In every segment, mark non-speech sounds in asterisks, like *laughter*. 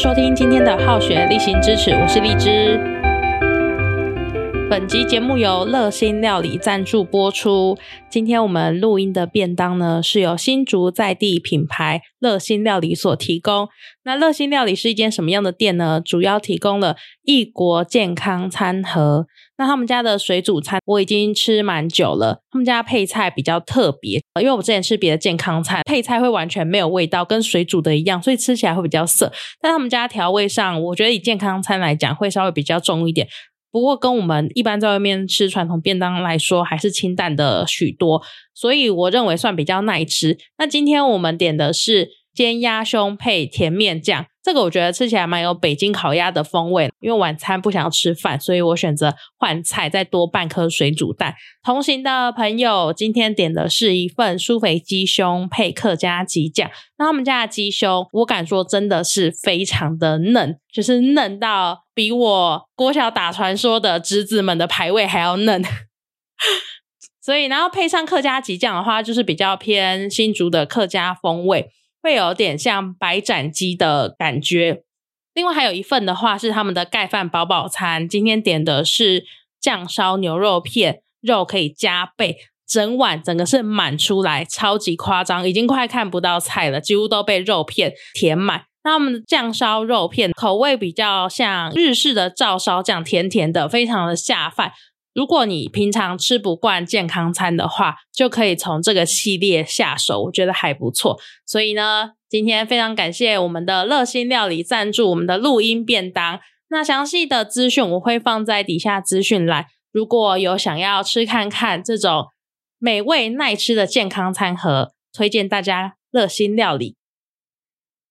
收听今天的好学例行支持，我是荔枝。本集节目由乐心料理赞助播出。今天我们录音的便当呢，是由新竹在地品牌乐心料理所提供。那乐心料理是一间什么样的店呢？主要提供了异国健康餐盒。那他们家的水煮餐我已经吃蛮久了，他们家配菜比较特别，因为我之前吃别的健康餐，配菜会完全没有味道，跟水煮的一样，所以吃起来会比较涩。但他们家调味上，我觉得以健康餐来讲，会稍微比较重一点。不过跟我们一般在外面吃传统便当来说，还是清淡的许多，所以我认为算比较耐吃。那今天我们点的是煎鸭胸配甜面酱，这个我觉得吃起来蛮有北京烤鸭的风味。因为晚餐不想要吃饭，所以我选择换菜，再多半颗水煮蛋。同行的朋友今天点的是一份酥肥鸡胸配客家鸡酱。那他们家的鸡胸，我敢说真的是非常的嫩，就是嫩到比我国小打传说的侄子们的排位还要嫩。*laughs* 所以，然后配上客家鸡酱的话，就是比较偏新竹的客家风味，会有点像白斩鸡的感觉。另外还有一份的话是他们的盖饭饱饱餐，今天点的是酱烧牛肉片，肉可以加倍，整碗整个是满出来，超级夸张，已经快看不到菜了，几乎都被肉片填满。那他们的酱烧肉片口味比较像日式的照烧酱，甜甜的，非常的下饭。如果你平常吃不惯健康餐的话，就可以从这个系列下手，我觉得还不错。所以呢，今天非常感谢我们的乐心料理赞助我们的录音便当。那详细的资讯我会放在底下资讯栏。如果有想要吃看看这种美味耐吃的健康餐盒，推荐大家乐心料理。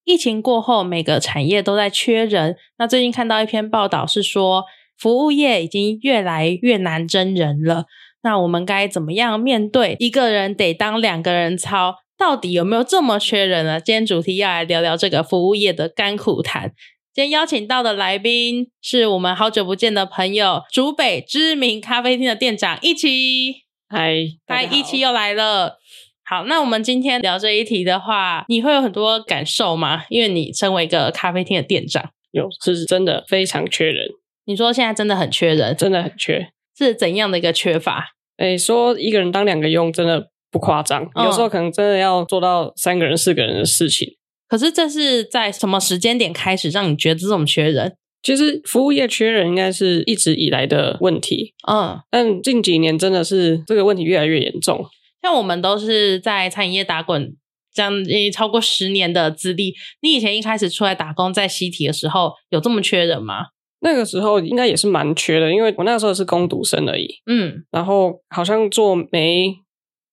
疫情过后，每个产业都在缺人。那最近看到一篇报道是说。服务业已经越来越难真人了，那我们该怎么样面对一个人得当两个人操？到底有没有这么缺人呢？今天主题要来聊聊这个服务业的甘苦谈。今天邀请到的来宾是我们好久不见的朋友，竹北知名咖啡厅的店长一起。嗨，嗨，一起又来了。好，那我们今天聊这一题的话，你会有很多感受吗？因为你身为一个咖啡厅的店长，有是真的非常缺人。你说现在真的很缺人，真的很缺，是怎样的一个缺法？哎，说一个人当两个用，真的不夸张，有时候可能真的要做到三个人、四个人的事情。可是这是在什么时间点开始让你觉得这种缺人？其实服务业缺人应该是一直以来的问题，嗯，但近几年真的是这个问题越来越严重。像我们都是在餐饮业打滚，将近超过十年的资历，你以前一开始出来打工在西体的时候，有这么缺人吗？那个时候应该也是蛮缺的，因为我那时候是攻读生而已。嗯，然后好像做没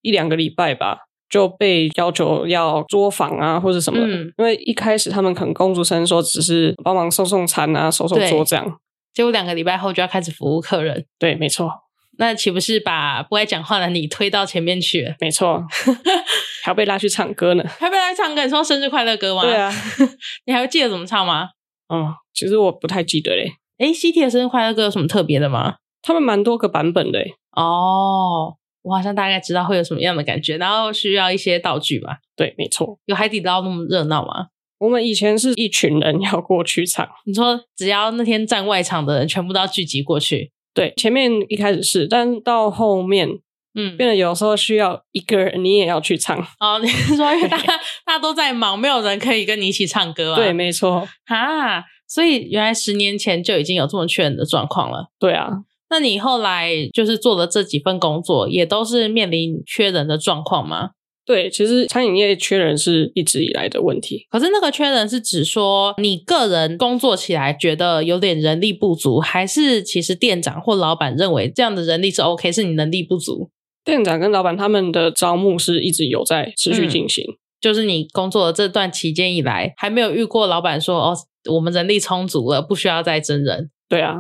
一两个礼拜吧，就被要求要作坊啊，或者什么。嗯，因为一开始他们可能攻读生说只是帮忙送送餐啊，收收桌这样，结果两个礼拜后就要开始服务客人。对，没错。那岂不是把不爱讲话的你推到前面去？没错，*laughs* 还要被拉去唱歌呢。还被拉去唱歌？你说生日快乐歌吗？对啊，*laughs* 你还会记得怎么唱吗？嗯，其实我不太记得嘞。哎，C T 的生日快乐歌有什么特别的吗？他们蛮多个版本的。哦，我好像大概知道会有什么样的感觉，然后需要一些道具吧？对，没错。有海底捞那么热闹吗？我们以前是一群人要过去唱。你说只要那天站外场的人全部都要聚集过去？对，前面一开始是，但到后面，嗯，变得有时候需要一个人你也要去唱。哦，*laughs* 你是说因为大家大家都在忙，没有人可以跟你一起唱歌啊？对，没错。哈。所以原来十年前就已经有这么缺人的状况了。对啊，那你后来就是做的这几份工作，也都是面临缺人的状况吗？对，其实餐饮业缺人是一直以来的问题。可是那个缺人是指说你个人工作起来觉得有点人力不足，还是其实店长或老板认为这样的人力是 OK，是你能力不足？店长跟老板他们的招募是一直有在持续进行，就是你工作的这段期间以来，还没有遇过老板说哦。我们人力充足了，不需要再增人。对啊，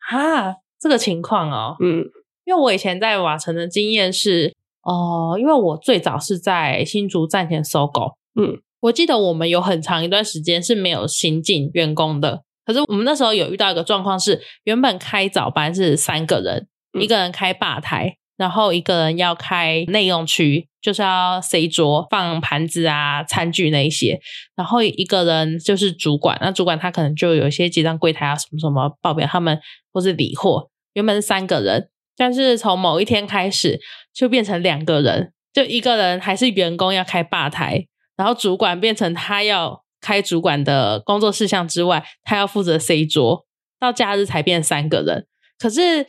哈，这个情况哦，嗯，因为我以前在瓦城的经验是，哦，因为我最早是在新竹站前搜狗，嗯，我记得我们有很长一段时间是没有新进员工的。可是我们那时候有遇到一个状况是，原本开早班是三个人，一个人开吧台，然后一个人要开内用区，就是要 C 桌放盘子啊、餐具那一些，然后一个人就是主管，那主管他可能就有一些结账柜台啊什么什么报表他们或是理货。原本是三个人，但是从某一天开始就变成两个人，就一个人还是员工要开吧台，然后主管变成他要开主管的工作事项之外，他要负责 C 桌，到假日才变三个人。可是。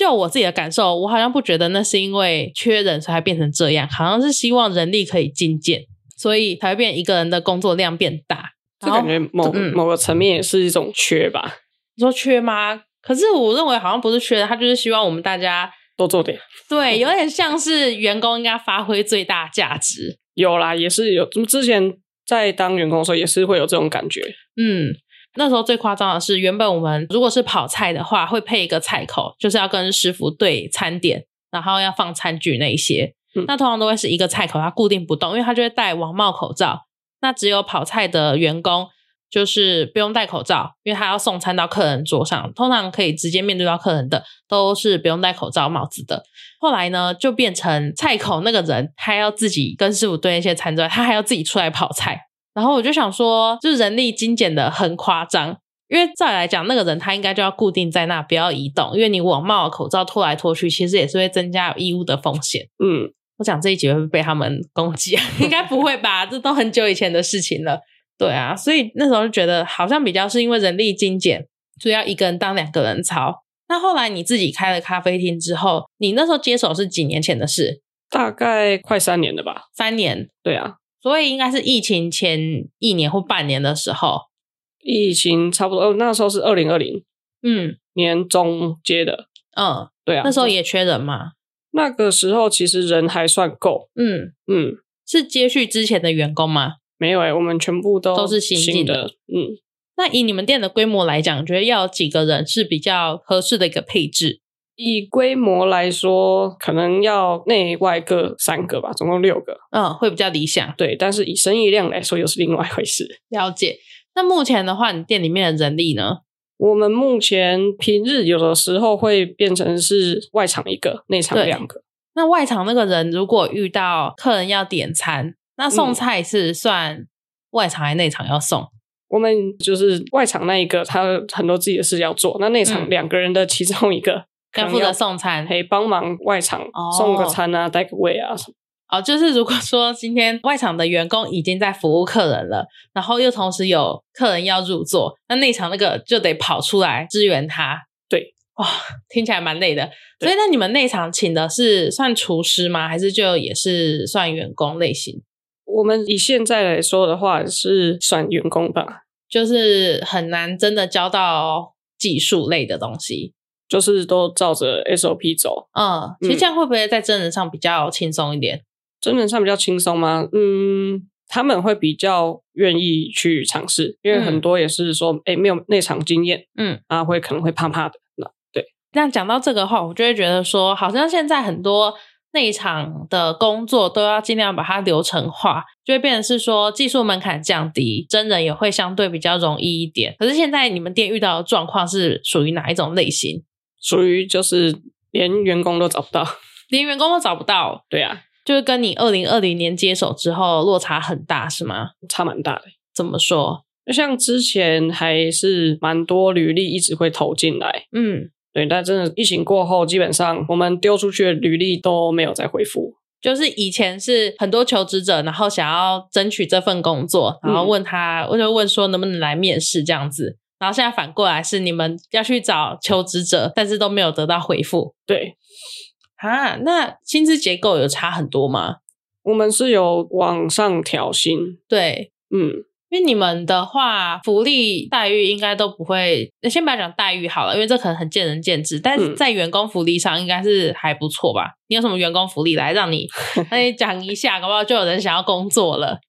就我自己的感受，我好像不觉得那是因为缺人才变成这样，好像是希望人力可以精简，所以才会变一个人的工作量变大。这感觉某某个层面也是一种缺吧？你说缺吗？可是我认为好像不是缺，他就是希望我们大家多做点。对，有点像是员工应该发挥最大价值。有啦，也是有。之前在当员工的时候，也是会有这种感觉。嗯。那时候最夸张的是，原本我们如果是跑菜的话，会配一个菜口，就是要跟师傅对餐点，然后要放餐具那一些。那通常都会是一个菜口，它固定不动，因为它就会戴网帽口罩。那只有跑菜的员工就是不用戴口罩，因为他要送餐到客人桌上，通常可以直接面对到客人的，都是不用戴口罩帽子的。后来呢，就变成菜口那个人，他要自己跟师傅对那些餐之外，他还要自己出来跑菜。然后我就想说，就是人力精简的很夸张，因为再来讲，那个人他应该就要固定在那，不要移动，因为你网帽口罩拖来拖去，其实也是会增加衣物的风险。嗯，我讲这一集会不会被他们攻击？*laughs* 应该不会吧？这都很久以前的事情了。对啊，所以那时候就觉得好像比较是因为人力精简，所以要一个人当两个人操。那后来你自己开了咖啡厅之后，你那时候接手是几年前的事？大概快三年了吧？三年？对啊。所以应该是疫情前一年或半年的时候，疫情差不多，那时候是二零二零，嗯，年中接的，嗯，对啊，那时候也缺人嘛。那个时候其实人还算够，嗯嗯，是接续之前的员工吗？没有哎，我们全部都都是新进的，嗯。那以你们店的规模来讲，觉得要几个人是比较合适的一个配置？以规模来说，可能要内外各三个吧，总共六个，嗯，会比较理想。对，但是以生意量来说，又是另外一回事。了解。那目前的话，你店里面的人力呢？我们目前平日有的时候会变成是外场一个，内场两个。那外场那个人如果遇到客人要点餐，那送菜是算外场还是内场要送？我们就是外场那一个，他很多自己的事要做。那内场两个人的其中一个。要负责送餐，可以帮忙外场送个餐啊，带个位啊什么。哦，就是如果说今天外场的员工已经在服务客人了，然后又同时有客人要入座，那内场那个就得跑出来支援他。对，哇，听起来蛮累的。所以那你们内场请的是算厨师吗？还是就也是算员工类型？我们以现在来说的话，是算员工吧，就是很难真的教到技术类的东西。就是都照着 SOP 走，嗯，其实这样会不会在真人上比较轻松一点？真人上比较轻松吗？嗯，他们会比较愿意去尝试，因为很多也是说，哎，没有内场经验，嗯，啊，会可能会怕怕的。那对，那讲到这个话，我就会觉得说，好像现在很多内场的工作都要尽量把它流程化，就会变成是说技术门槛降低，真人也会相对比较容易一点。可是现在你们店遇到的状况是属于哪一种类型？属于就是连员工都找不到，*laughs* 连员工都找不到。对啊，就是跟你二零二零年接手之后落差很大，是吗？差蛮大的。怎么说？就像之前还是蛮多履历一直会投进来，嗯，对。但真的疫情过后，基本上我们丢出去的履历都没有再回复。就是以前是很多求职者，然后想要争取这份工作，然后问他，我就问说能不能来面试这样子。然后现在反过来是你们要去找求职者，但是都没有得到回复。对，啊，那薪资结构有差很多吗？我们是有往上调薪。对，嗯，因为你们的话，福利待遇应该都不会。先不要讲待遇好了，因为这可能很见仁见智。但是在员工福利上，应该是还不错吧？你有什么员工福利来让你，*laughs* 那你讲一下，搞不好就有人想要工作了。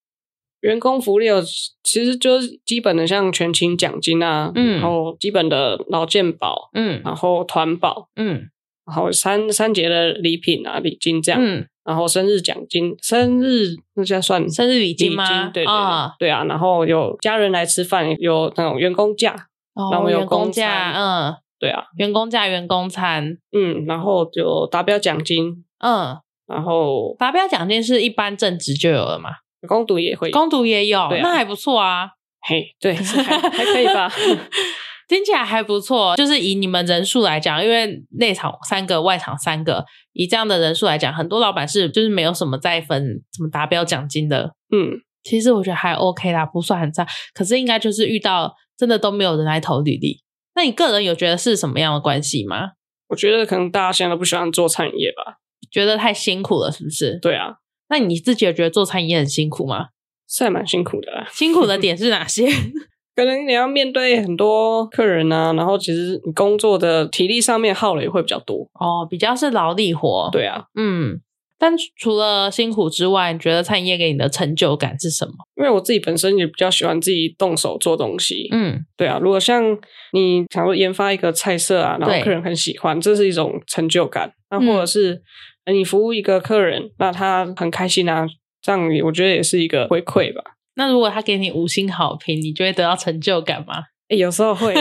员工福利有，其实就是基本的，像全勤奖金啊，嗯，然后基本的劳健保，嗯，然后团保，嗯，然后三三节的礼品啊，礼金这样，嗯，然后生日奖金，生日那叫算生日礼金吗？对对对。啊，然后有家人来吃饭，有那种员工假，哦，员工假，嗯，对啊，员工价、员工餐，嗯，然后就达标奖金，嗯，然后达标奖金是一般正职就有了嘛？攻读也会，攻读也有，那还不错啊。嘿，对，还还可以吧。*laughs* 听起来还不错，就是以你们人数来讲，因为内场三个，外场三个，以这样的人数来讲，很多老板是就是没有什么再分什么达标奖金的。嗯，其实我觉得还 OK 啦，不算很差。可是应该就是遇到真的都没有人来投履历。那你个人有觉得是什么样的关系吗？我觉得可能大家现在都不喜欢做餐饮业吧，觉得太辛苦了，是不是？对啊。那你自己有觉得做餐饮业很辛苦吗？是还蛮辛苦的啦。辛苦的点是哪些？*laughs* 可能你要面对很多客人啊，然后其实你工作的体力上面耗了也会比较多哦，比较是劳力活。对啊，嗯，但除了辛苦之外，你觉得餐饮业给你的成就感是什么？因为我自己本身也比较喜欢自己动手做东西。嗯，对啊，如果像你想说研发一个菜色啊，然后客人很喜欢，这是一种成就感。那或者是你服务一个客人，那他很开心啊，这样我觉得也是一个回馈吧。那如果他给你五星好评，你就会得到成就感吗？有时候会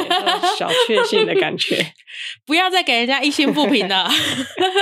小确幸的感觉。*laughs* 不要再给人家一星不评了，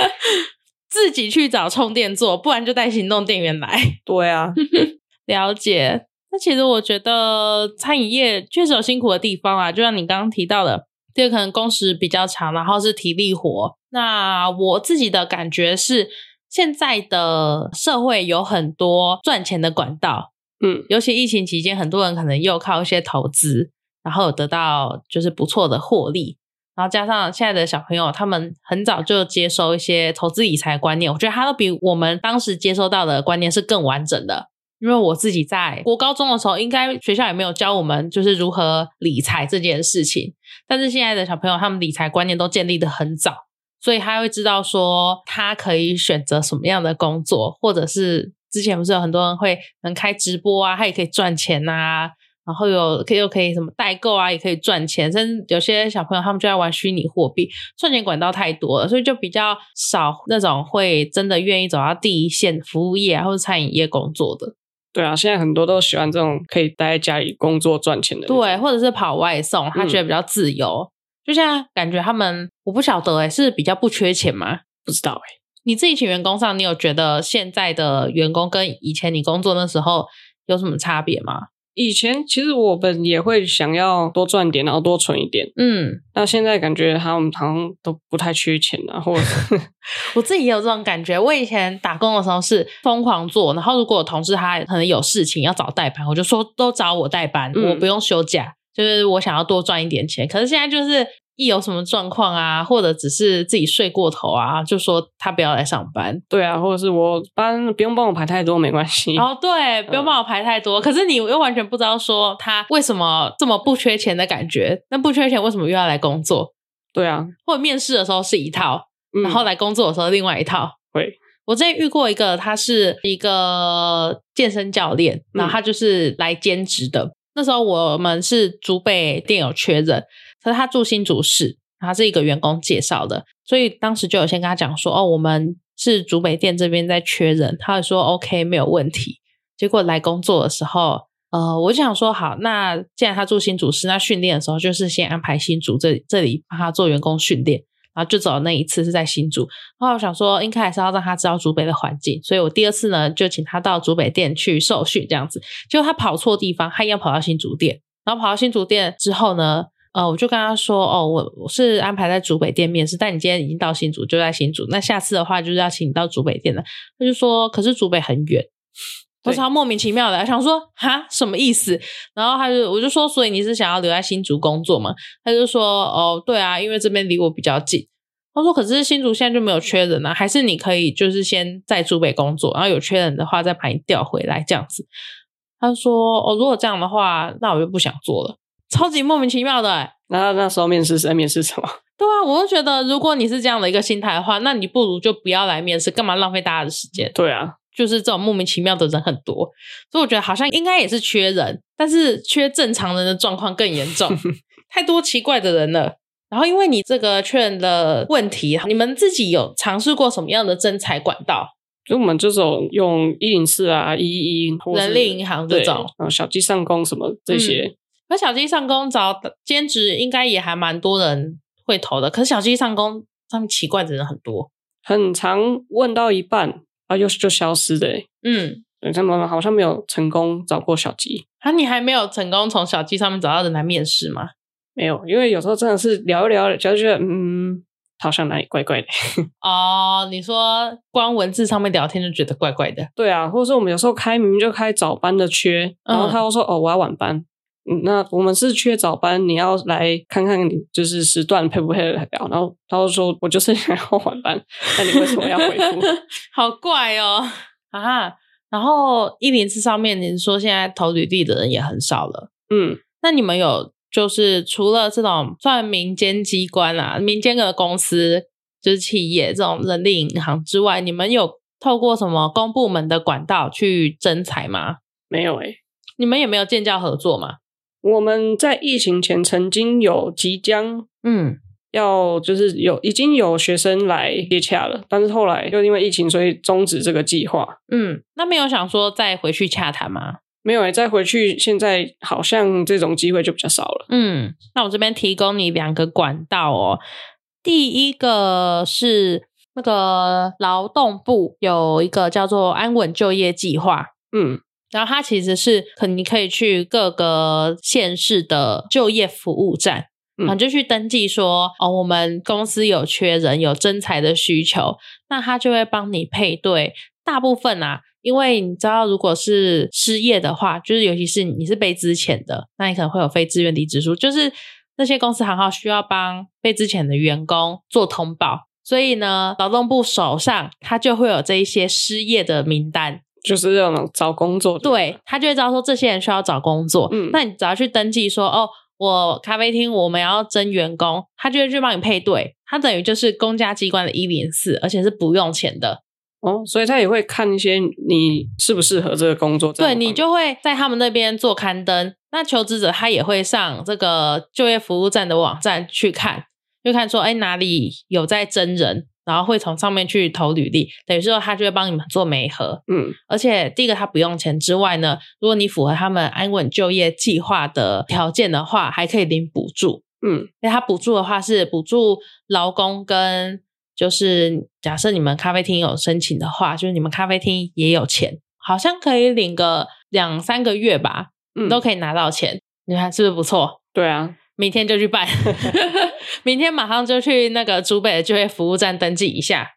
*laughs* 自己去找充电座，不然就带行动电源来。对啊，*laughs* 了解。那其实我觉得餐饮业确实有辛苦的地方啊，就像你刚刚提到的，这个可能工时比较长，然后是体力活。那我自己的感觉是，现在的社会有很多赚钱的管道。嗯，尤其疫情期间，很多人可能又靠一些投资，然后有得到就是不错的获利，然后加上现在的小朋友，他们很早就接收一些投资理财观念，我觉得他都比我们当时接收到的观念是更完整的。因为我自己在国高中的时候，应该学校也没有教我们就是如何理财这件事情，但是现在的小朋友，他们理财观念都建立的很早，所以他会知道说他可以选择什么样的工作，或者是。之前不是有很多人会能开直播啊，他也可以赚钱呐，然后有可以又可以什么代购啊，也可以赚钱。甚至有些小朋友他们就在玩虚拟货币，赚钱管道太多了，所以就比较少那种会真的愿意走到第一线服务业啊或者餐饮业工作的。对啊，现在很多都喜欢这种可以待在家里工作赚钱的。对，或者是跑外送，他觉得比较自由。就现在感觉他们，我不晓得哎，是比较不缺钱吗？不知道哎。你自己请员工上，你有觉得现在的员工跟以前你工作那时候有什么差别吗？以前其实我们也会想要多赚点，然后多存一点。嗯，那现在感觉他们好像都不太缺钱啊，或者 *laughs* 我自己也有这种感觉。我以前打工的时候是疯狂做，然后如果有同事他可能有事情要找代班，我就说都找我代班，我不用休假，就是我想要多赚一点钱。可是现在就是。一有什么状况啊，或者只是自己睡过头啊，就说他不要来上班。对啊，或者是我班不用帮我排太多，没关系。哦，对，不用帮我排太多。可是你又完全不知道说他为什么这么不缺钱的感觉。那不缺钱，为什么又要来工作？对啊，或者面试的时候是一套，然后来工作的时候另外一套。会，我之前遇过一个，他是一个健身教练，然后他就是来兼职的。那时候我们是竹北店有缺人。可是他住新竹市，他是一个员工介绍的，所以当时就有先跟他讲说，哦，我们是竹北店这边在缺人，他说 OK 没有问题。结果来工作的时候，呃，我就想说，好，那既然他住新竹市，那训练的时候就是先安排新竹这这里帮他做员工训练，然后就走那一次是在新竹。然后我想说，应该还是要让他知道竹北的环境，所以我第二次呢就请他到竹北店去受训，这样子。结果他跑错地方，他一样跑到新竹店，然后跑到新竹店之后呢？呃，我就跟他说，哦，我我是安排在竹北店面试，但你今天已经到新竹，就在新竹。那下次的话，就是要请你到竹北店了。他就说，可是竹北很远，我超莫名其妙的，想说，哈，什么意思？然后他就，我就说，所以你是想要留在新竹工作吗？他就说，哦，对啊，因为这边离我比较近。他说，可是新竹现在就没有缺人啊，还是你可以就是先在竹北工作，然后有缺人的话再把你调回来这样子。他说，哦，如果这样的话，那我就不想做了。超级莫名其妙的，那那时候面试是在面试什么？对啊，我就觉得如果你是这样的一个心态的话，那你不如就不要来面试，干嘛浪费大家的时间？对啊，就是这种莫名其妙的人很多，所以我觉得好像应该也是缺人，但是缺正常人的状况更严重，*laughs* 太多奇怪的人了。然后因为你这个确认的问题，你们自己有尝试过什么样的征才管道？就我们这种用一零四啊、一一人力银行这种，小鸡上工什么这些。可小鸡上工找兼职，应该也还蛮多人会投的。可是小鸡上工上面奇怪的人很多，很常问到一半啊，又就消失的。嗯，他们好像没有成功找过小鸡。啊，你还没有成功从小鸡上面找到人来面试吗？没有，因为有时候真的是聊一聊，就觉得嗯。好像哪里怪怪的哦？你说光文字上面聊天就觉得怪怪的？对啊，或者是我们有时候开明明就开早班的缺，然后他又说哦我要晚班，嗯，那我们是缺早班，你要来看看你就是时段配不配得了？然后他就说我就是想要晚班，那你为什么要回复？*laughs* 好怪哦啊！然后一零四上面您说现在投履历的人也很少了，嗯，那你们有？就是除了这种算民间机关啊、民间的公司，就是企业这种人力银行之外，你们有透过什么公部门的管道去征才吗？没有诶，你们也没有建教合作吗？我们在疫情前曾经有即将，嗯，要就是有已经有学生来接洽了，但是后来又因为疫情，所以终止这个计划。嗯，那没有想说再回去洽谈吗？没有诶，再回去现在好像这种机会就比较少了。嗯，那我这边提供你两个管道哦。第一个是那个劳动部有一个叫做安稳就业计划，嗯，然后它其实是可你可以去各个县市的就业服务站，啊，就去登记说哦，我们公司有缺人，有征才的需求，那他就会帮你配对。大部分啊。因为你知道，如果是失业的话，就是尤其是你是被资遣的，那你可能会有非自愿离职书，就是那些公司行号需要帮被资遣的员工做通报，所以呢，劳动部手上他就会有这一些失业的名单，就是那种找工作，对他就会知道说这些人需要找工作，嗯，那你只要去登记说，哦，我咖啡厅我们要征员工，他就会去帮你配对，他等于就是公家机关的一零四，而且是不用钱的。哦，所以他也会看一些你适不适合这个工作，对你就会在他们那边做刊登。那求职者他也会上这个就业服务站的网站去看，就看说，哎，哪里有在征人，然后会从上面去投履历。等于说，他就会帮你们做媒合。嗯，而且第一个他不用钱之外呢，如果你符合他们安稳就业计划的条件的话，还可以领补助。嗯，因为他补助的话是补助劳工跟。就是假设你们咖啡厅有申请的话，就是你们咖啡厅也有钱，好像可以领个两三个月吧，嗯，都可以拿到钱。你看是不是不错？对啊，明天就去办，*laughs* 明天马上就去那个竹北的就业服务站登记一下。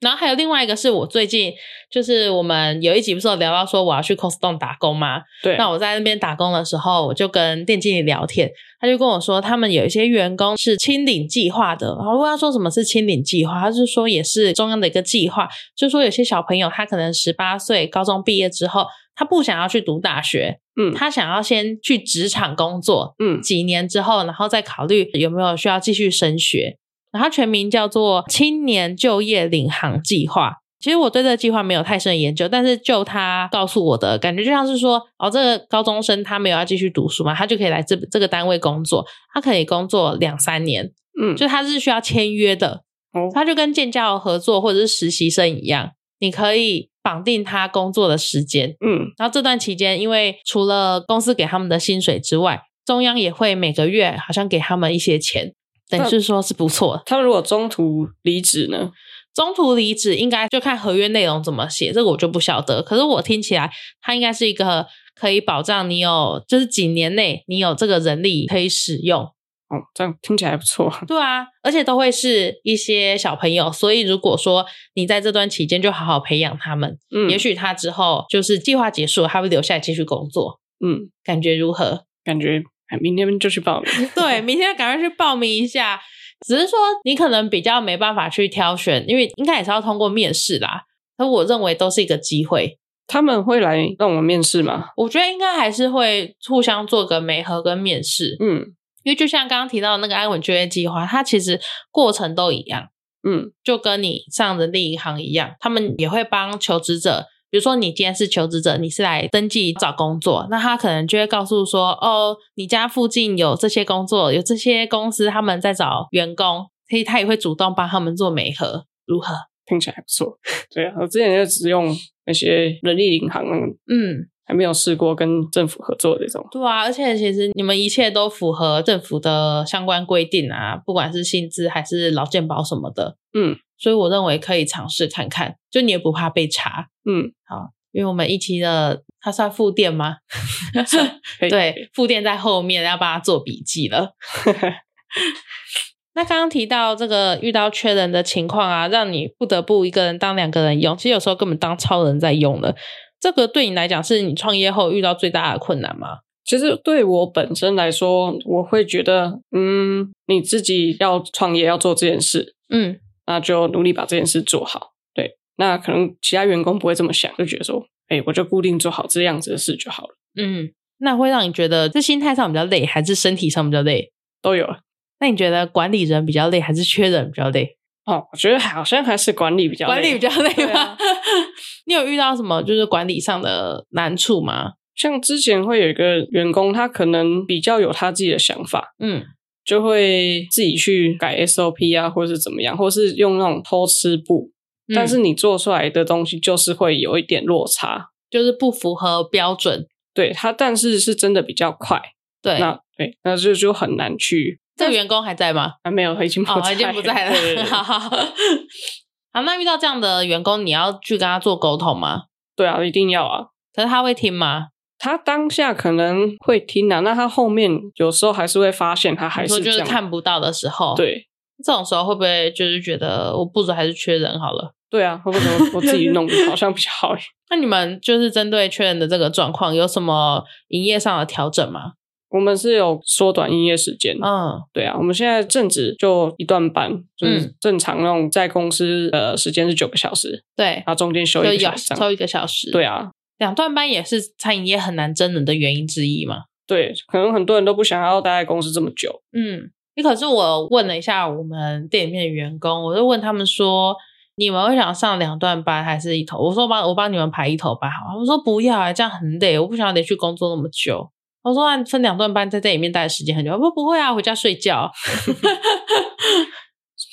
然后还有另外一个是我最近就是我们有一集不是有聊到说我要去 Costco 打工吗？对，那我在那边打工的时候，我就跟店经理聊天，他就跟我说他们有一些员工是清领计划的。然后问他说什么是清领计划，他就说也是中央的一个计划，就说有些小朋友他可能十八岁高中毕业之后，他不想要去读大学，嗯，他想要先去职场工作，嗯，几年之后，然后再考虑有没有需要继续升学。然后全名叫做青年就业领航计划。其实我对这个计划没有太深的研究，但是就他告诉我的感觉，就像是说，哦，这个高中生他没有要继续读书嘛，他就可以来这这个单位工作，他可以工作两三年，嗯，就他是需要签约的，哦他就跟建教合作或者是实习生一样，你可以绑定他工作的时间，嗯，然后这段期间，因为除了公司给他们的薪水之外，中央也会每个月好像给他们一些钱。等于是说是不错。他们如果中途离职呢？中途离职应该就看合约内容怎么写，这个我就不晓得。可是我听起来，它应该是一个可以保障你有，就是几年内你有这个人力可以使用。哦，这样听起来不错。对啊，而且都会是一些小朋友，所以如果说你在这段期间就好好培养他们，嗯，也许他之后就是计划结束，他会留下来继续工作。嗯，感觉如何？感觉。明天就去报名。*laughs* 对，明天赶快去报名一下。只是说你可能比较没办法去挑选，因为应该也是要通过面试啦。那我认为都是一个机会。他们会来让我们面试吗？我觉得应该还是会互相做个媒合跟面试。嗯，因为就像刚刚提到的那个安稳就业计划，它其实过程都一样。嗯，就跟你上人力银行一样，他们也会帮求职者。比如说，你今天是求职者，你是来登记找工作，那他可能就会告诉说，哦，你家附近有这些工作，有这些公司他们在找员工，所以他也会主动帮他们做媒合，如何？听起来还不错。*laughs* 对啊，我之前就只用那些人力银行，嗯，还没有试过跟政府合作这种。对啊，而且其实你们一切都符合政府的相关规定啊，不管是薪资还是劳健保什么的。嗯，所以我认为可以尝试看看，就你也不怕被查。嗯，好，因为我们一期的它算副店吗？*laughs* 对，副店在后面要帮他做笔记了。*laughs* 那刚刚提到这个遇到缺人的情况啊，让你不得不一个人当两个人用，其实有时候根本当超人在用了。这个对你来讲是你创业后遇到最大的困难吗？其实对我本身来说，我会觉得，嗯，你自己要创业要做这件事，嗯，那就努力把这件事做好。对，那可能其他员工不会这么想，就觉得说，哎，我就固定做好这样子的事就好了。嗯，那会让你觉得这心态上比较累，还是身体上比较累？都有。那你觉得管理人比较累，还是缺人比较累？哦，我觉得好像还是管理比较管理比较累吗？*laughs* 你有遇到什么就是管理上的难处吗？像之前会有一个员工，他可能比较有他自己的想法，嗯，就会自己去改 SOP 啊，或者是怎么样，或是用那种偷吃布，但是你做出来的东西就是会有一点落差，就是不符合标准。对他，但是是真的比较快。对，那对，那就就很难去。这个员工还在吗？还没有，已经不在，已经不在了。好，*laughs* 那遇到这样的员工，你要去跟他做沟通吗？对啊，一定要啊。可是他会听吗？他当下可能会听啊，那他后面有时候还是会发现他还是就是看不到的时候。对，这种时候会不会就是觉得我部子还是缺人好了？对啊，会不会我自己弄好像比较好？*laughs* 那你们就是针对缺人的这个状况，有什么营业上的调整吗？我们是有缩短营业时间，嗯，对啊，我们现在正值就一段班，就是正常那种在公司的时间是九个小时，对，然后中间休一个小时，休一个小时，对啊，两段班也是餐饮业很难真人的原因之一嘛，对，可能很多人都不想要待在公司这么久，嗯，你可是我问了一下我们店里面的员工，我就问他们说，你们会想上两段班还是一头？我说帮我帮你们排一头班好，他们说不要啊，这样很累，我不想要得去工作那么久。我说按分两段班，在这里面待的时间很久。不不会啊，回家睡觉。*laughs*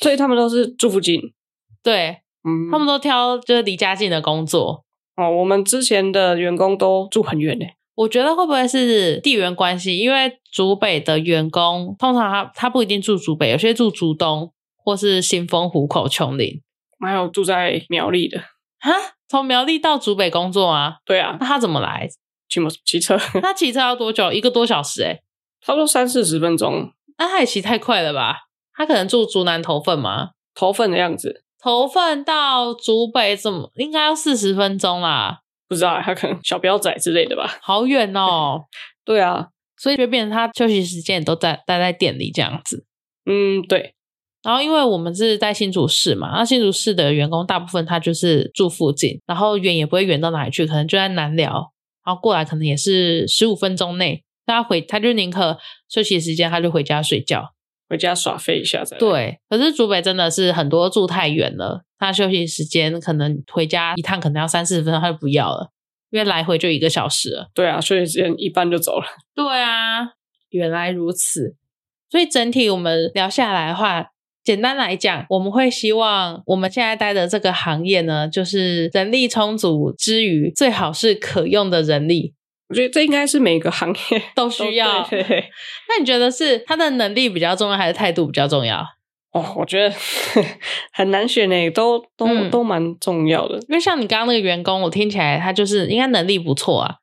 所以他们都是住附近，*laughs* 对，嗯，他们都挑就是离家近的工作。哦，我们之前的员工都住很远呢。我觉得会不会是地缘关系？因为竹北的员工通常他他不一定住竹北，有些住竹东或是新丰、湖口、琼林，还有住在苗栗的。哈，从苗栗到竹北工作啊？对啊，那他怎么来？骑摩骑车，*laughs* 他骑车要多久？一个多小时哎，差不多三四十分钟。那他也骑太快了吧？他可能住竹南头份吗？头份的样子，头份到竹北怎么应该要四十分钟啦？不知道，他可能小标仔之类的吧。好远哦。*laughs* 对啊，所以就变成他休息时间都在待在店里这样子。嗯，对。然后因为我们是在新竹市嘛，那新竹市的员工大部分他就是住附近，然后远也不会远到哪里去，可能就在南寮。然后过来可能也是十五分钟内，他回他就宁可休息时间，他就回家睡觉，回家耍废一下再。对，可是竹北真的是很多住太远了，他休息时间可能回家一趟可能要三四十分钟，他就不要了，因为来回就一个小时了。对啊，休息时间一般就走了。对啊，原来如此。所以整体我们聊下来的话。简单来讲，我们会希望我们现在待的这个行业呢，就是人力充足之余，最好是可用的人力。我觉得这应该是每个行业都需要。那你觉得是他的能力比较重要，还是态度比较重要？哦，我觉得 *laughs* 很难选诶，都都都蛮重要的。因为像你刚刚那个员工，我听起来他就是应该能力不错啊。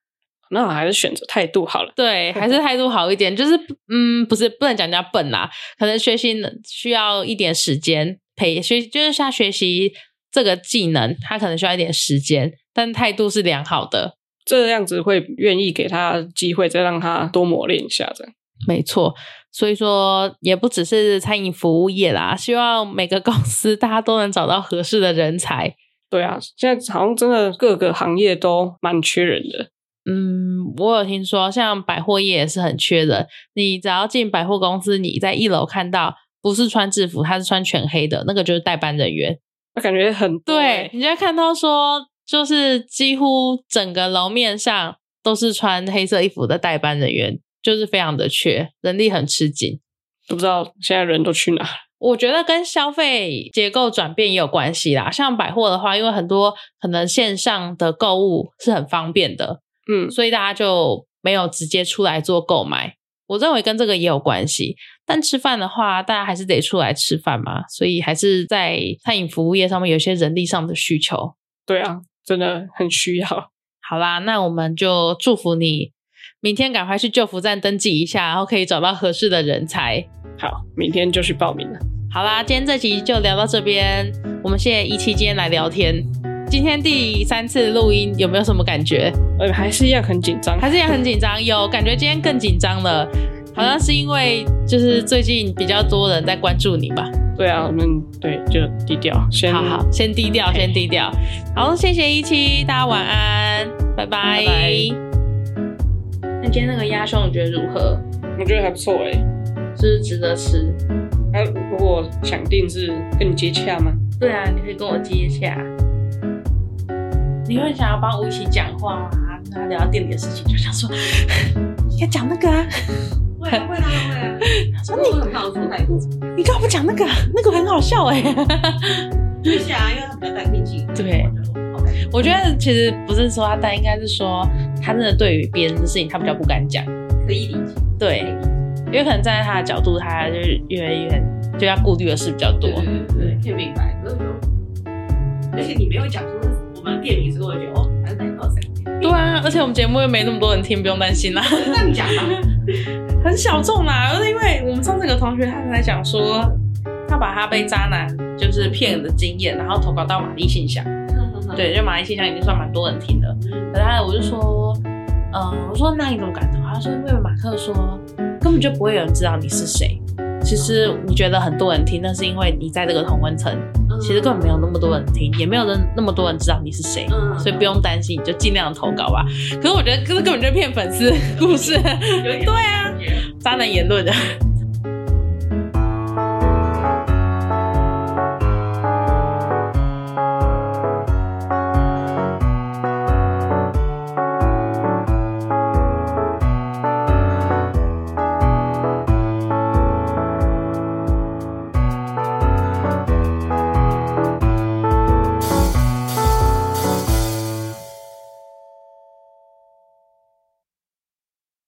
那我还是选择态度好了。对，还是态度好一点。就是嗯，不是不能讲人家笨啦，可能学习需要一点时间培学，就是像学习这个技能，他可能需要一点时间，但态度是良好的，这样子会愿意给他机会，再让他多磨练一下这样。*laughs* 没错，所以说也不只是餐饮服务业啦，希望每个公司大家都能找到合适的人才。对啊，现在好像真的各个行业都蛮缺人的。嗯，我有听说，像百货业也是很缺人。你只要进百货公司，你在一楼看到不是穿制服，他是穿全黑的，那个就是代班人员。我感觉很对，你就看到说，就是几乎整个楼面上都是穿黑色衣服的代班人员，就是非常的缺人力，很吃紧。都不知道现在人都去哪？我觉得跟消费结构转变也有关系啦。像百货的话，因为很多可能线上的购物是很方便的。嗯，所以大家就没有直接出来做购买。我认为跟这个也有关系。但吃饭的话，大家还是得出来吃饭嘛，所以还是在餐饮服务业上面有些人力上的需求。对啊，真的很需要。好啦，那我们就祝福你，明天赶快去救福站登记一下，然后可以找到合适的人才。好，明天就去报名了。好啦，今天这集就聊到这边，我们谢谢一期今天来聊天。今天第三次录音，有没有什么感觉？呃，还是一样很紧张，还是一样很紧张。有感觉今天更紧张了，好像是因为就是最近比较多人在关注你吧？对啊，我们对就低调，先好好先低调，先低调。好，谢谢一七，大家晚安，拜拜。那今天那个鸭胸你觉得如何？我觉得还不错哎，是值得吃。那如果想定制跟你接洽吗？对啊，你可以跟我接洽。你会想要帮我一起讲话吗？跟他聊店里的事情，就想说 *laughs* 要讲那个啊，会啊会啊会啊。*laughs* 说你很好说态度，你干嘛不讲那个？那个很好笑哎。*laughs* 对啊，因为他比较带天气。对，我觉得其实不是说他带，应该是说他真的对于别人的事情他比较不敢讲。可以理解。对，因为可能站在他的角度，他就越来越就要顾虑的事比较多。对对对，可以明白。而且你没有讲说。店名是多久？还是哪套餐？对啊，而且我们节目又没那么多人听，不用担心啦。这样讲吧，*laughs* 很小众啦。而是因为我们上次有个同学，他在讲说，他把他被渣男就是骗的经验，然后投稿到玛丽信箱。对，就玛丽信箱已经算蛮多人听的。可是我就说，嗯，我说那你怎么敢投？他说因为马克说根本就不会有人知道你是谁。其实你觉得很多人听，那是因为你在这个同温层。其实根本没有那么多人听，也没有人那么多人知道你是谁，所以不用担心，你就尽量投稿吧。可是我觉得，这根本就骗粉丝故事，对啊，渣男言论的。